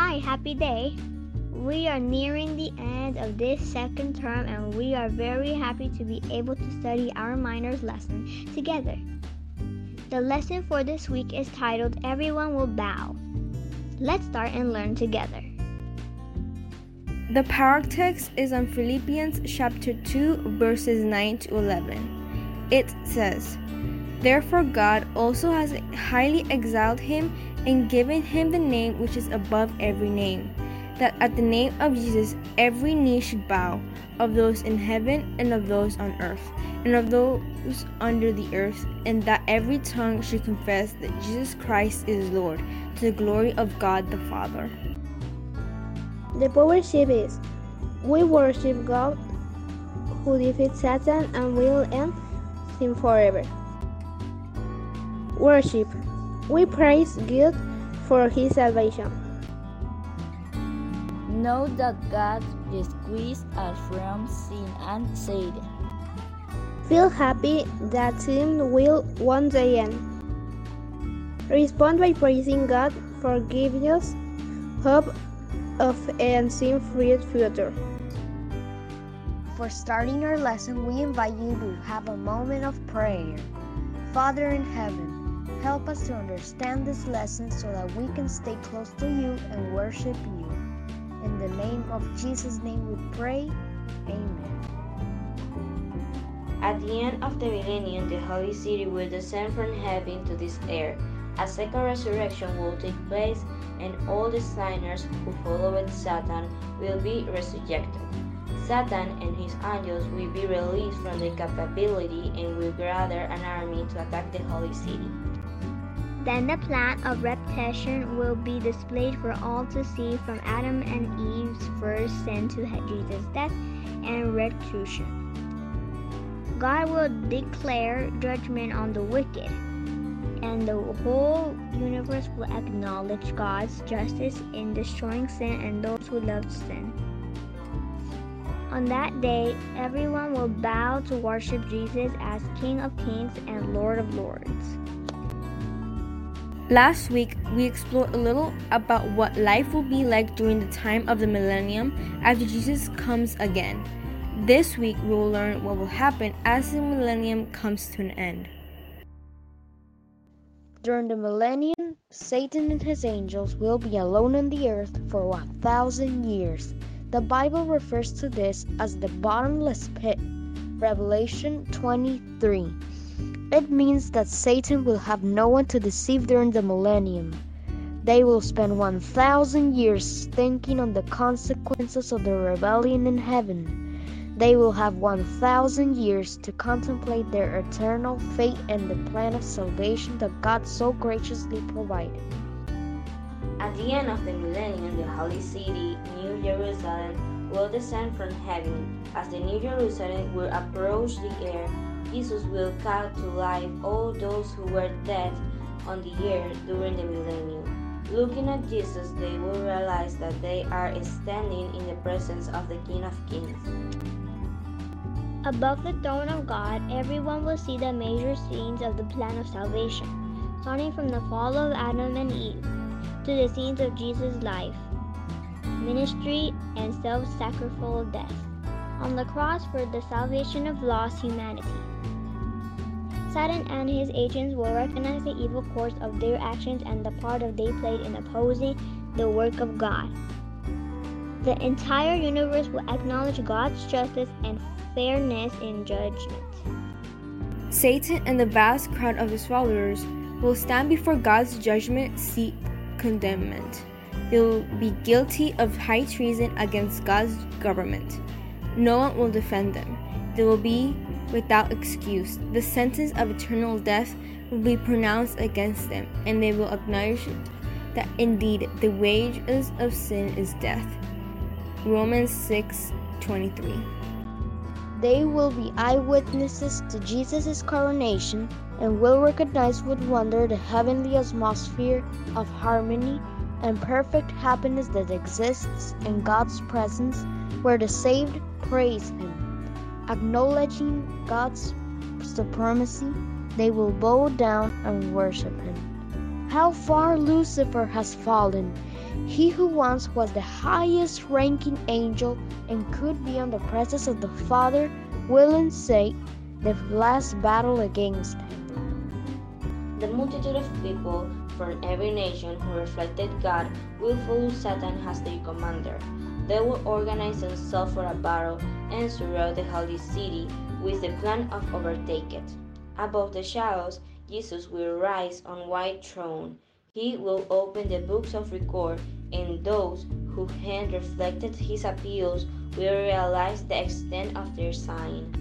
Hi, happy day. We are nearing the end of this second term and we are very happy to be able to study our minors lesson together. The lesson for this week is titled Everyone Will Bow. Let's start and learn together. The power text is on Philippians chapter 2 verses 9 to 11. It says, Therefore God also has highly exalted him and given him the name which is above every name, that at the name of Jesus every knee should bow, of those in heaven and of those on earth, and of those under the earth, and that every tongue should confess that Jesus Christ is Lord, to the glory of God the Father. The worship is we worship God who defeats Satan and will end him forever. Worship we praise God for his salvation. Know that God rescues us from sin and Satan. Feel happy that sin will one day end. Respond by praising God for giving us hope of a sin-free future. For starting our lesson, we invite you to have a moment of prayer. Father in heaven, Help us to understand this lesson so that we can stay close to you and worship you. In the name of Jesus' name we pray. Amen. At the end of the millennium, the Holy City will descend from heaven to this earth. A second resurrection will take place, and all the sinners who followed Satan will be resurrected. Satan and his angels will be released from their capability and will gather an army to attack the Holy City. Then the plan of redemption will be displayed for all to see from Adam and Eve's first sin to Jesus' death and resurrection. God will declare judgment on the wicked, and the whole universe will acknowledge God's justice in destroying sin and those who love sin. On that day, everyone will bow to worship Jesus as King of Kings and Lord of Lords. Last week, we explored a little about what life will be like during the time of the millennium after Jesus comes again. This week, we will learn what will happen as the millennium comes to an end. During the millennium, Satan and his angels will be alone on the earth for 1,000 years. The Bible refers to this as the bottomless pit. Revelation 23. It means that Satan will have no one to deceive during the millennium. They will spend 1,000 years thinking on the consequences of their rebellion in heaven. They will have 1,000 years to contemplate their eternal fate and the plan of salvation that God so graciously provided. At the end of the millennium, the holy city, New Jerusalem, will descend from heaven. As the New Jerusalem will approach the air, Jesus will call to life all those who were dead on the earth during the millennium. Looking at Jesus, they will realize that they are standing in the presence of the King of Kings. Above the throne of God, everyone will see the major scenes of the plan of salvation, starting from the fall of Adam and Eve to the scenes of Jesus' life, ministry, and self sacrificial death on the cross for the salvation of lost humanity. Satan and his agents will recognize the evil course of their actions and the part they played in opposing the work of God. The entire universe will acknowledge God's justice and fairness in judgment. Satan and the vast crowd of his followers will stand before God's judgment seat condemnment. They will be guilty of high treason against God's government. No one will defend them. They will be without excuse. The sentence of eternal death will be pronounced against them, and they will acknowledge that indeed the wages of sin is death. Romans 6 23. They will be eyewitnesses to Jesus' coronation and will recognize with wonder the heavenly atmosphere of harmony and perfect happiness that exists in God's presence, where the saved praise Him. Acknowledging God's supremacy, they will bow down and worship Him. How far Lucifer has fallen. He who once was the highest ranking angel and could be on the presence of the Father will instate the last battle against him. The multitude of people from every nation who reflected God will follow Satan as their commander. They will organize themselves for a battle and surround the holy city with the plan of overtake it. Above the shadows, Jesus will rise on white throne. He will open the books of record, and those who had reflected his appeals will realize the extent of their sign.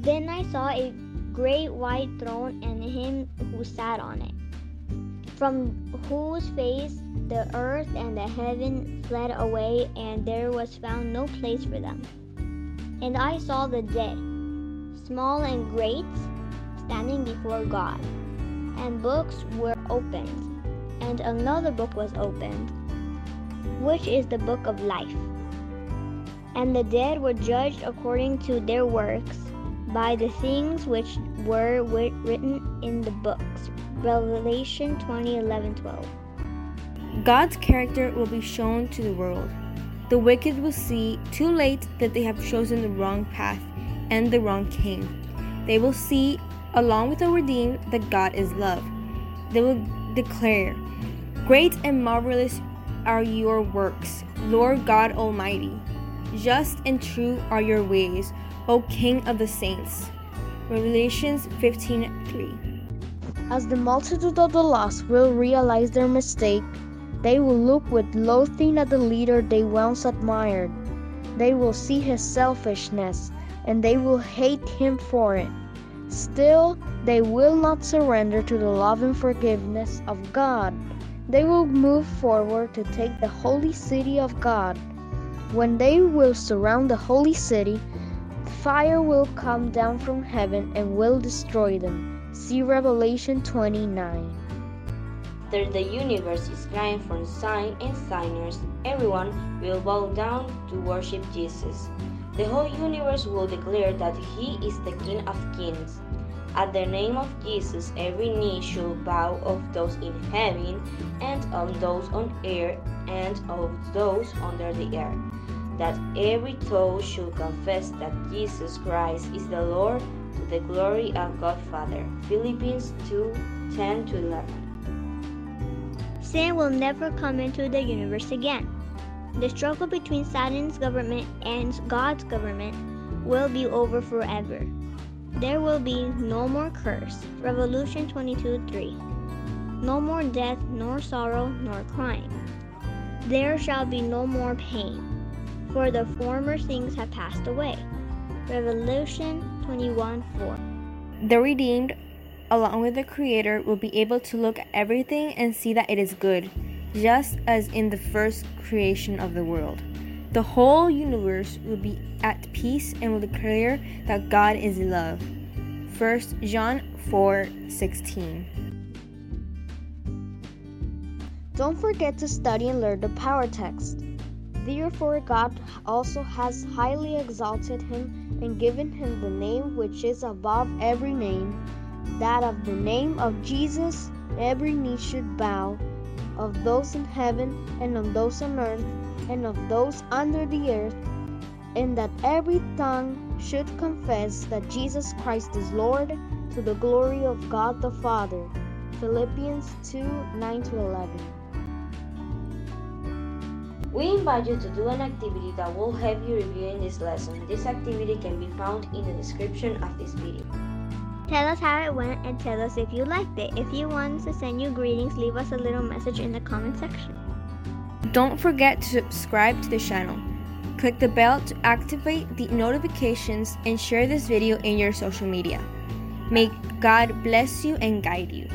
Then I saw a great white throne and him who sat on it, from whose face the earth and the heaven fled away, and there was found no place for them. And I saw the dead, small and great, standing before God, and books were opened, and another book was opened, which is the book of life. And the dead were judged according to their works by the things which were written in the books. Revelation 20 11 12. God's character will be shown to the world. The wicked will see too late that they have chosen the wrong path and the wrong king. They will see, along with the redeemed, that God is love. They will declare, Great and marvelous are your works, Lord God Almighty. Just and true are your ways, O King of the saints. Revelations 15:3. As the multitude of the lost will realize their mistake, they will look with loathing at the leader they once admired. They will see his selfishness and they will hate him for it. Still, they will not surrender to the love and forgiveness of God. They will move forward to take the holy city of God. When they will surround the holy city, fire will come down from heaven and will destroy them. See Revelation 29. After the universe is crying for signs and signers, everyone will bow down to worship Jesus. The whole universe will declare that He is the King of Kings. At the name of Jesus, every knee shall bow of those in heaven, and of those on earth, and of those under the earth. That every tongue should confess that Jesus Christ is the Lord to the glory of God Father. Philippians 2 10 to 11. Sin will never come into the universe again. The struggle between Satan's government and God's government will be over forever. There will be no more curse. Revolution 22 3. No more death, nor sorrow, nor crying. There shall be no more pain, for the former things have passed away. Revolution 21 4. The redeemed along with the Creator, will be able to look at everything and see that it is good, just as in the first creation of the world. The whole universe will be at peace and will declare that God is love. 1 John 4 16. Don't forget to study and learn the power text. Therefore, God also has highly exalted him and given him the name which is above every name that of the name of Jesus every knee should bow, of those in heaven and of those on earth and of those under the earth, and that every tongue should confess that Jesus Christ is Lord to the glory of God the Father. Philippians 2 9 to 11. We invite you to do an activity that will help you reviewing this lesson. This activity can be found in the description of this video. Tell us how it went and tell us if you liked it. If you want to send you greetings, leave us a little message in the comment section. Don't forget to subscribe to the channel. Click the bell to activate the notifications and share this video in your social media. May God bless you and guide you.